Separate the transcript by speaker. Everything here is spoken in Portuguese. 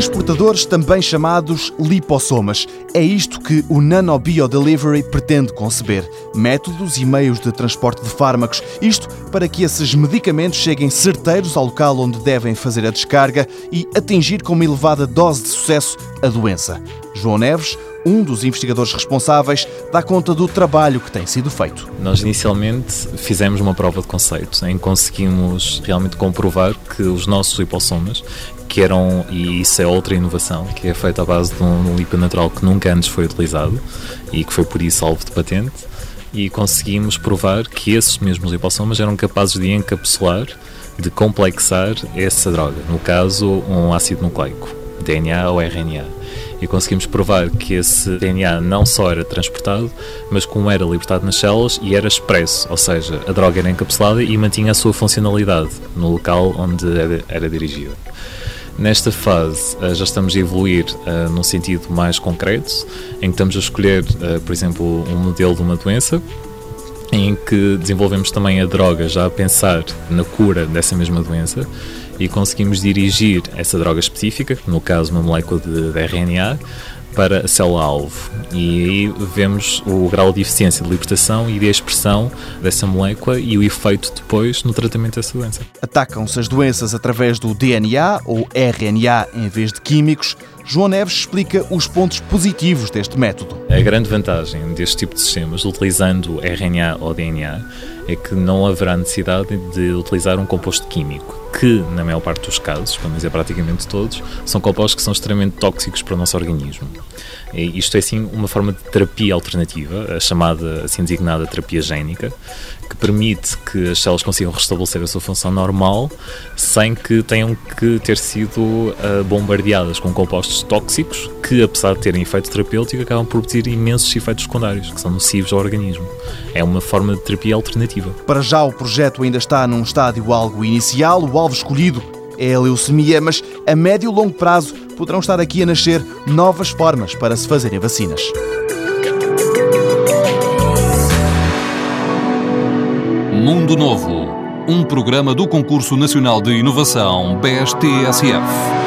Speaker 1: transportadores também chamados lipossomas. É isto que o Nanobiodelivery pretende conceber. Métodos e meios de transporte de fármacos. Isto para que esses medicamentos cheguem certeiros ao local onde devem fazer a descarga e atingir com uma elevada dose de sucesso a doença. João Neves, um dos investigadores responsáveis, dá conta do trabalho que tem sido feito.
Speaker 2: Nós inicialmente fizemos uma prova de conceito em que conseguimos realmente comprovar que os nossos lipossomas, que eram, e isso é outra inovação, que é feita à base de um líquido natural que nunca antes foi utilizado e que foi por isso alvo de patente, e conseguimos provar que esses mesmos lipossomas eram capazes de encapsular, de complexar essa droga, no caso um ácido nucleico, DNA ou RNA e conseguimos provar que esse DNA não só era transportado, mas como era libertado nas células e era expresso, ou seja, a droga era encapsulada e mantinha a sua funcionalidade no local onde era dirigida. Nesta fase eh, já estamos a evoluir uh, num sentido mais concreto, em que estamos a escolher, uh, por exemplo, um modelo de uma doença, em que desenvolvemos também a droga já a pensar na cura dessa mesma doença e conseguimos dirigir essa droga específica, no caso uma molécula de, de RNA, para a célula-alvo. E aí vemos o grau de eficiência de libertação e de expressão dessa molécula e o efeito depois no tratamento dessa doença.
Speaker 1: Atacam-se as doenças através do DNA ou RNA em vez de químicos. João Neves explica os pontos positivos deste método.
Speaker 2: A grande vantagem deste tipo de sistemas, utilizando RNA ou DNA, é que não haverá necessidade de utilizar um composto químico, que, na maior parte dos casos, para não dizer praticamente todos, são compostos que são extremamente tóxicos para o nosso organismo. E isto é, sim, uma forma de terapia alternativa, a chamada, assim designada terapia génica, que permite que as células consigam restabelecer a sua função normal sem que tenham que ter sido uh, bombardeadas com compostos tóxicos que, apesar de terem efeito terapêutico, acabam por ter imensos efeitos secundários, que são nocivos ao organismo. É uma forma de terapia alternativa.
Speaker 1: Para já, o projeto ainda está num estádio algo inicial. O alvo escolhido é a leucemia, mas a médio e longo prazo poderão estar aqui a nascer novas formas para se fazerem vacinas.
Speaker 3: Mundo Novo, um programa do Concurso Nacional de Inovação BSTSF.